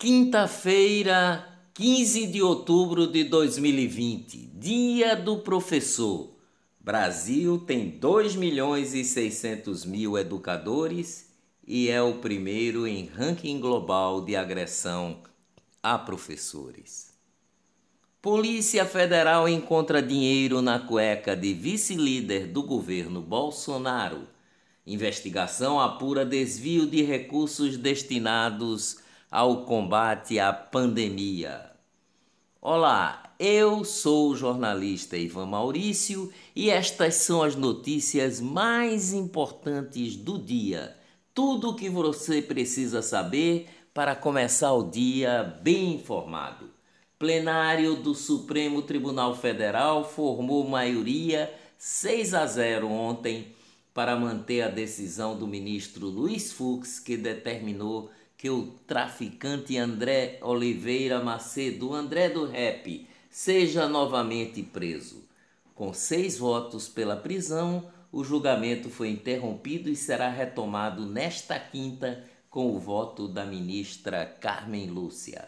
Quinta-feira, 15 de outubro de 2020, Dia do Professor. Brasil tem 2 milhões e 600 mil educadores e é o primeiro em ranking global de agressão a professores. Polícia Federal encontra dinheiro na cueca de vice-líder do governo Bolsonaro. Investigação apura desvio de recursos destinados ao combate à pandemia. Olá, eu sou o jornalista Ivan Maurício e estas são as notícias mais importantes do dia. Tudo o que você precisa saber para começar o dia bem informado. Plenário do Supremo Tribunal Federal formou maioria 6 a 0 ontem para manter a decisão do ministro Luiz Fux, que determinou que o traficante André Oliveira Macedo, André do Rap, seja novamente preso. Com seis votos pela prisão, o julgamento foi interrompido e será retomado nesta quinta com o voto da ministra Carmen Lúcia.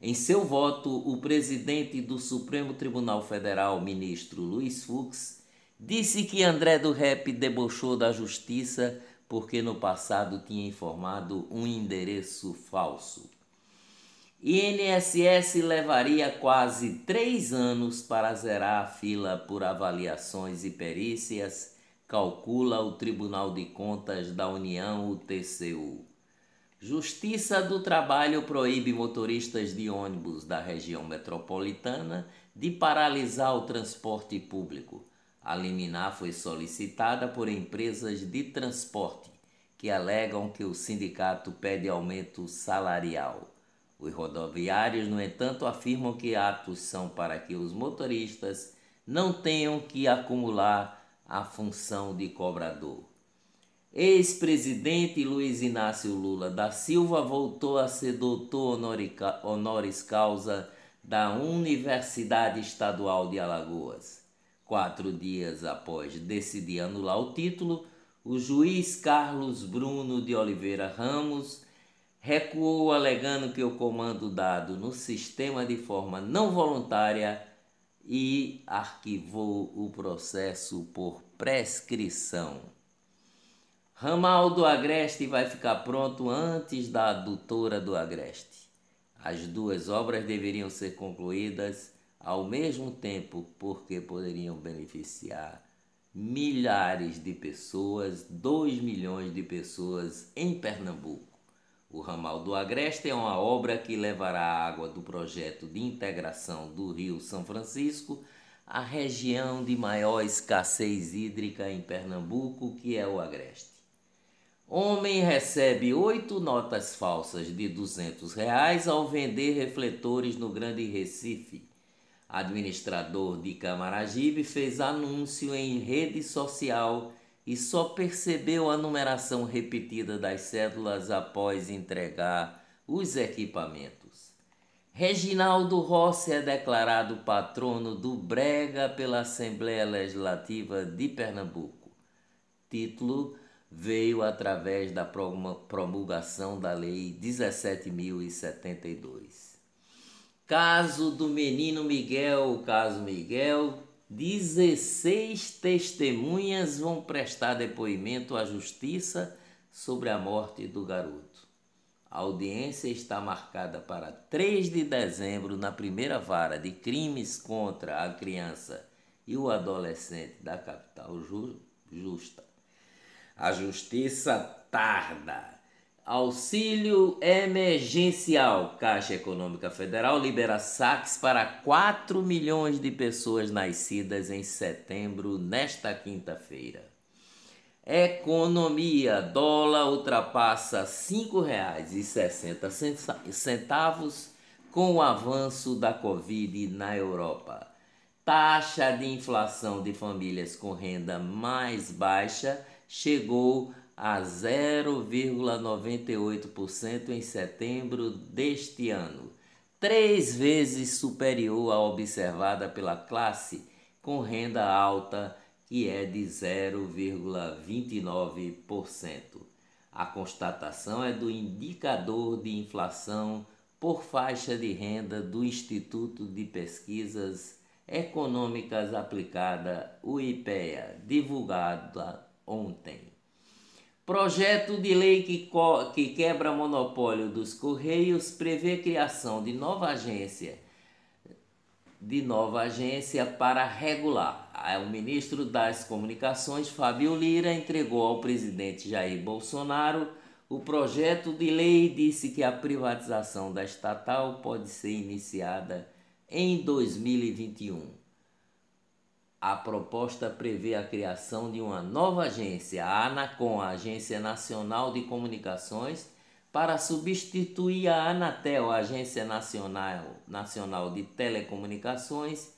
Em seu voto, o presidente do Supremo Tribunal Federal, ministro Luiz Fux, disse que André do Rep debochou da justiça porque no passado tinha informado um endereço falso. INSS levaria quase três anos para zerar a fila por avaliações e perícias, calcula o Tribunal de Contas da União, o TCU. Justiça do Trabalho proíbe motoristas de ônibus da região metropolitana de paralisar o transporte público. A liminar foi solicitada por empresas de transporte que alegam que o sindicato pede aumento salarial. Os rodoviários, no entanto, afirmam que atos são para que os motoristas não tenham que acumular a função de cobrador. Ex-presidente Luiz Inácio Lula da Silva voltou a ser doutor honoris causa da Universidade Estadual de Alagoas. Quatro dias após decidir anular o título, o juiz Carlos Bruno de Oliveira Ramos recuou alegando que o comando dado no sistema de forma não voluntária e arquivou o processo por prescrição. Ramal do Agreste vai ficar pronto antes da adutora do Agreste. As duas obras deveriam ser concluídas ao mesmo tempo, porque poderiam beneficiar milhares de pessoas, 2 milhões de pessoas em Pernambuco. O ramal do Agreste é uma obra que levará a água do projeto de integração do Rio São Francisco à região de maior escassez hídrica em Pernambuco, que é o Agreste. Homem recebe oito notas falsas de 200 reais ao vender refletores no Grande Recife administrador de Camaragibe, fez anúncio em rede social e só percebeu a numeração repetida das cédulas após entregar os equipamentos. Reginaldo Rossi é declarado patrono do Brega pela Assembleia Legislativa de Pernambuco. Título veio através da promulgação da Lei 17.072. Caso do menino Miguel, caso Miguel, 16 testemunhas vão prestar depoimento à justiça sobre a morte do garoto. A audiência está marcada para 3 de dezembro na primeira vara de crimes contra a criança e o adolescente da capital justa. A justiça tarda Auxílio emergencial. Caixa Econômica Federal libera saques para 4 milhões de pessoas nascidas em setembro, nesta quinta-feira. Economia. Dólar ultrapassa R$ 5,60 com o avanço da Covid na Europa. Taxa de inflação de famílias com renda mais baixa chegou a 0,98% em setembro deste ano, três vezes superior à observada pela classe com renda alta, que é de 0,29%. A constatação é do indicador de inflação por faixa de renda do Instituto de Pesquisas Econômicas Aplicada, o IPEA, divulgada ontem. Projeto de lei que, que quebra monopólio dos Correios prevê criação de nova agência de nova agência para regular. O ministro das Comunicações, Fábio Lira, entregou ao presidente Jair Bolsonaro o projeto de lei e disse que a privatização da estatal pode ser iniciada em 2021. A proposta prevê a criação de uma nova agência, a ANACOM, a Agência Nacional de Comunicações, para substituir a Anatel, a Agência Nacional, Nacional de Telecomunicações,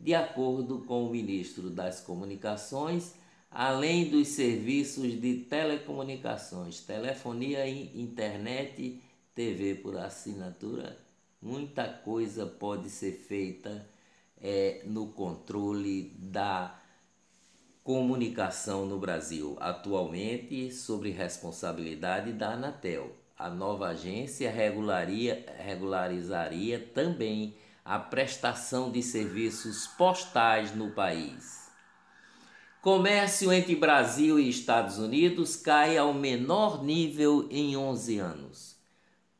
de acordo com o ministro das Comunicações, além dos serviços de telecomunicações, telefonia, internet, TV por assinatura, muita coisa pode ser feita é, no controle da comunicação no Brasil, atualmente sob responsabilidade da Anatel a nova agência regularizaria também a prestação de serviços postais no país. Comércio entre Brasil e Estados Unidos cai ao menor nível em 11 anos.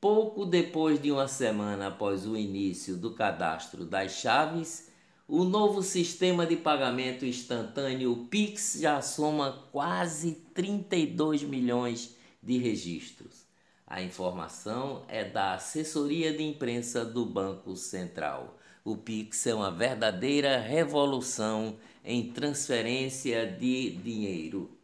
Pouco depois de uma semana após o início do cadastro das chaves, o novo sistema de pagamento instantâneo Pix já soma quase 32 milhões de registros. A informação é da assessoria de imprensa do Banco Central. O Pix é uma verdadeira revolução em transferência de dinheiro.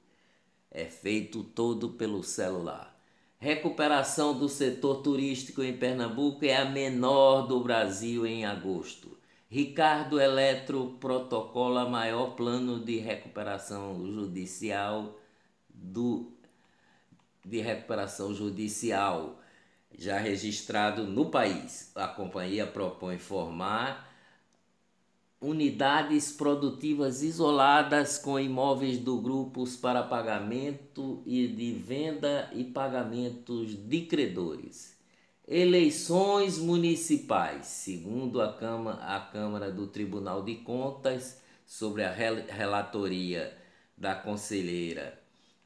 É feito todo pelo celular. Recuperação do setor turístico em Pernambuco é a menor do Brasil em agosto. Ricardo Eletro protocola maior plano de recuperação judicial do de recuperação judicial já registrado no país. A companhia propõe formar unidades produtivas isoladas com imóveis do grupos para pagamento e de venda e pagamentos de credores. Eleições municipais, segundo a Câmara, a Câmara do Tribunal de Contas, sobre a relatoria da conselheira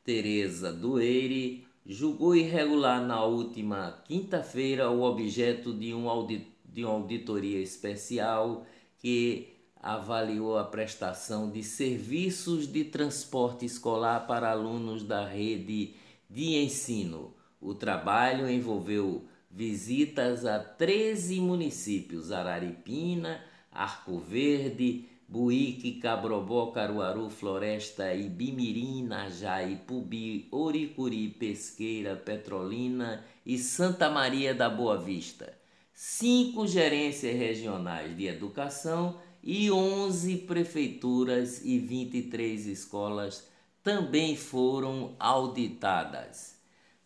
Tereza Dueire, julgou irregular na última quinta-feira o objeto de, um audit de uma auditoria especial que avaliou a prestação de serviços de transporte escolar para alunos da rede de ensino. O trabalho envolveu visitas a 13 municípios: Araripina, Arco Verde, Buíque, Cabrobó, Caruaru, Floresta, Ibimirim, Najá, Ipubi, Oricuri, Pesqueira, Petrolina e Santa Maria da Boa Vista. Cinco gerências regionais de educação e 11 prefeituras e 23 escolas também foram auditadas.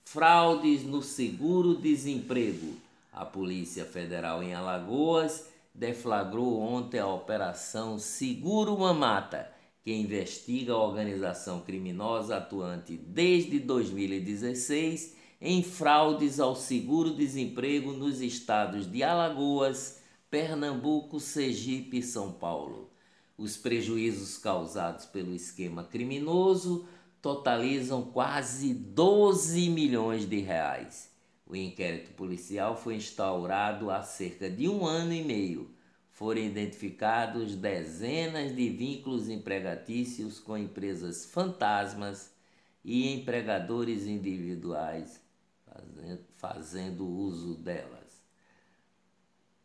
Fraudes no seguro-desemprego. A Polícia Federal em Alagoas deflagrou ontem a Operação Seguro Mamata, que investiga a organização criminosa atuante desde 2016 em fraudes ao seguro-desemprego nos estados de Alagoas, Pernambuco, Sergipe e São Paulo. Os prejuízos causados pelo esquema criminoso totalizam quase 12 milhões de reais. O inquérito policial foi instaurado há cerca de um ano e meio. Foram identificados dezenas de vínculos empregatícios com empresas fantasmas e empregadores individuais fazendo, uso delas.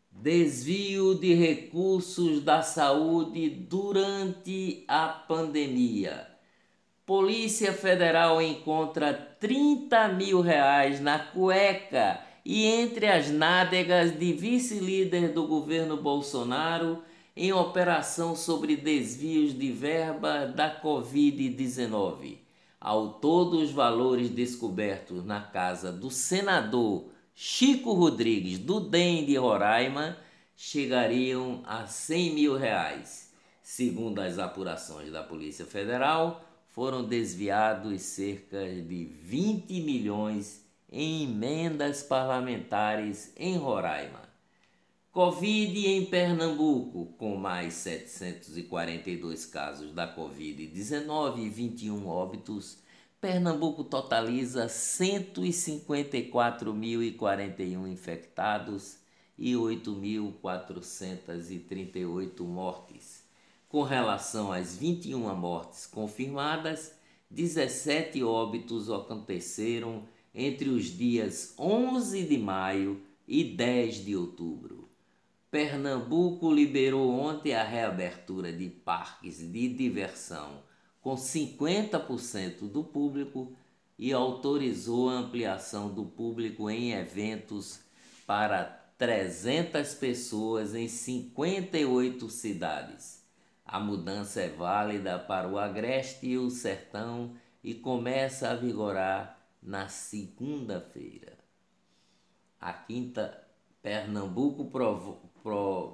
Desvio de recursos da saúde durante a pandemia. Polícia Federal encontra 30 mil reais na cueca e entre as nádegas de vice-líder do governo Bolsonaro em operação sobre desvios de verba da Covid-19. Ao todo, os valores descobertos na casa do senador Chico Rodrigues, do DEM de Roraima, chegariam a 100 mil reais. Segundo as apurações da Polícia Federal, foram desviados cerca de 20 milhões em emendas parlamentares em Roraima. Covid em Pernambuco, com mais 742 casos da Covid-19 e 21 óbitos, Pernambuco totaliza 154.041 infectados e 8.438 mortes. Com relação às 21 mortes confirmadas, 17 óbitos aconteceram entre os dias 11 de maio e 10 de outubro. Pernambuco liberou ontem a reabertura de parques de diversão com 50% do público e autorizou a ampliação do público em eventos para 300 pessoas em 58 cidades. A mudança é válida para o Agreste e o Sertão e começa a vigorar na segunda-feira. A quinta, Pernambuco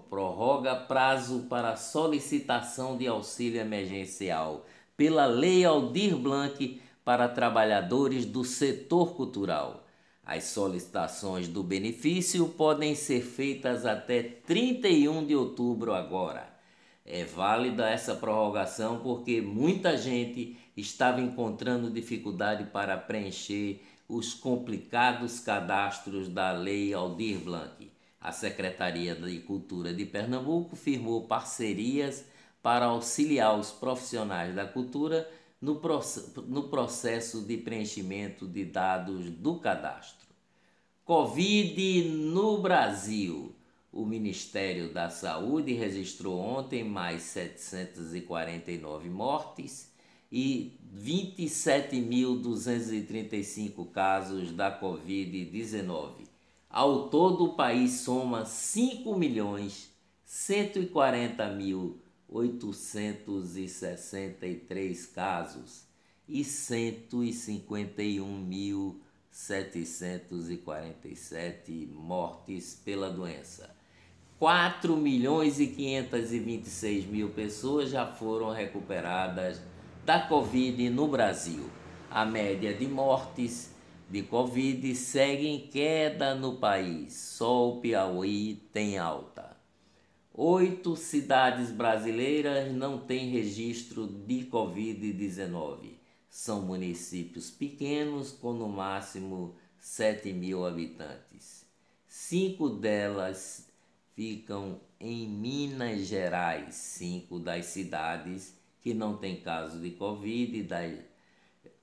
prorroga prazo para solicitação de auxílio emergencial pela Lei Aldir Blanc para trabalhadores do setor cultural. As solicitações do benefício podem ser feitas até 31 de outubro agora. É válida essa prorrogação porque muita gente estava encontrando dificuldade para preencher os complicados cadastros da Lei Aldir Blanc. A Secretaria de Cultura de Pernambuco firmou parcerias para auxiliar os profissionais da cultura no, no processo de preenchimento de dados do cadastro. Covid no Brasil. O Ministério da Saúde registrou ontem mais 749 mortes e 27.235 casos da Covid-19. Ao todo, o país soma 5 milhões 140 mil 863 casos e 151.747 mortes pela doença. 4 milhões e 526 mil pessoas já foram recuperadas da Covid no Brasil. A média de mortes de Covid segue em queda no país. Só o Piauí tem alta. Oito cidades brasileiras não têm registro de Covid-19. São municípios pequenos com no máximo 7 mil habitantes. Cinco delas ficam em Minas Gerais, cinco das cidades que não têm caso de Covid, das,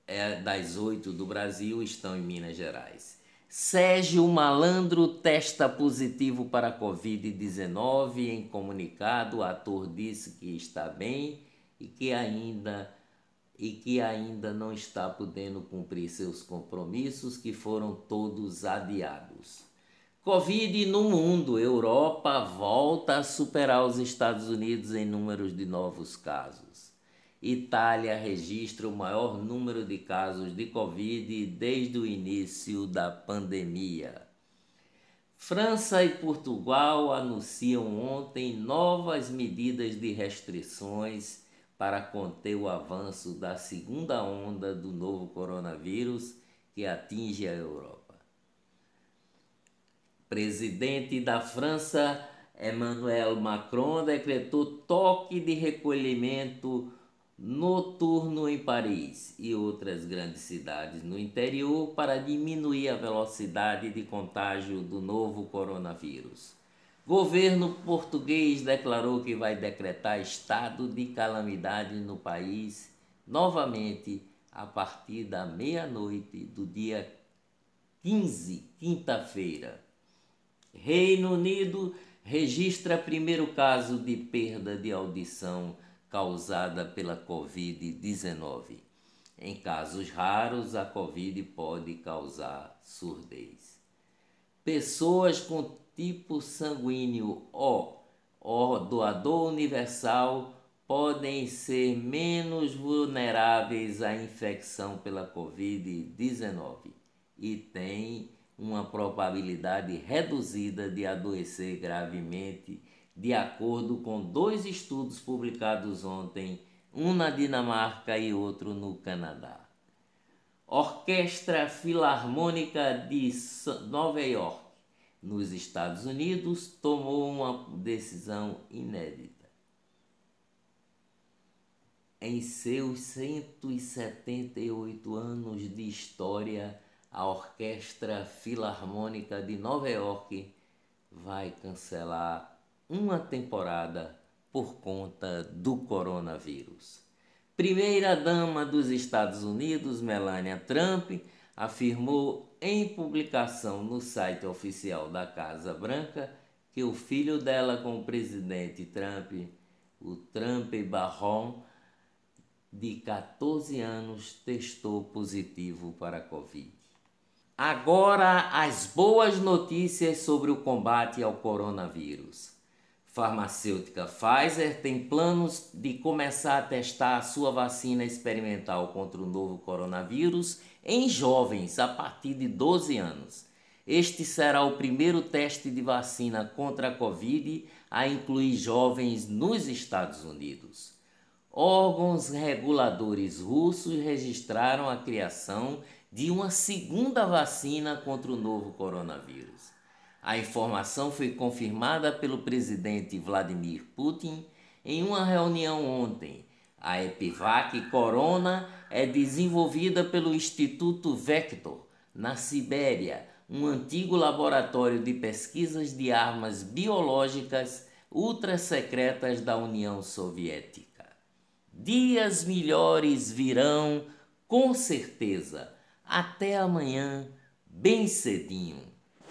é, das oito do Brasil, estão em Minas Gerais. Sérgio Malandro testa positivo para a Covid-19. Em comunicado, o ator disse que está bem e que ainda e que ainda não está podendo cumprir seus compromissos que foram todos adiados. Covid no mundo, Europa volta a superar os Estados Unidos em números de novos casos. Itália registra o maior número de casos de Covid desde o início da pandemia. França e Portugal anunciam ontem novas medidas de restrições para conter o avanço da segunda onda do novo coronavírus que atinge a Europa. Presidente da França, Emmanuel Macron, decretou toque de recolhimento noturno em Paris e outras grandes cidades no interior para diminuir a velocidade de contágio do novo coronavírus. Governo português declarou que vai decretar estado de calamidade no país novamente a partir da meia-noite do dia 15, quinta-feira. Reino Unido registra primeiro caso de perda de audição causada pela Covid-19. Em casos raros, a Covid pode causar surdez. Pessoas com tipo sanguíneo O, o doador universal, podem ser menos vulneráveis à infecção pela Covid-19 e têm uma probabilidade reduzida de adoecer gravemente de acordo com dois estudos publicados ontem, um na Dinamarca e outro no Canadá. Orquestra Filarmônica de Nova York, nos Estados Unidos, tomou uma decisão inédita. Em seus 178 anos de história, a Orquestra Filarmônica de Nova York vai cancelar uma temporada por conta do coronavírus. Primeira-dama dos Estados Unidos, Melania Trump, afirmou em publicação no site oficial da Casa Branca que o filho dela com o presidente Trump, o Trump Barron, de 14 anos, testou positivo para a Covid. Agora, as boas notícias sobre o combate ao coronavírus farmacêutica Pfizer tem planos de começar a testar a sua vacina experimental contra o novo coronavírus em jovens a partir de 12 anos. Este será o primeiro teste de vacina contra a Covid a incluir jovens nos Estados Unidos. Órgãos reguladores russos registraram a criação de uma segunda vacina contra o novo coronavírus. A informação foi confirmada pelo presidente Vladimir Putin em uma reunião ontem. A Epivac Corona é desenvolvida pelo Instituto Vector, na Sibéria, um antigo laboratório de pesquisas de armas biológicas ultra-secretas da União Soviética. Dias melhores virão, com certeza. Até amanhã, bem cedinho.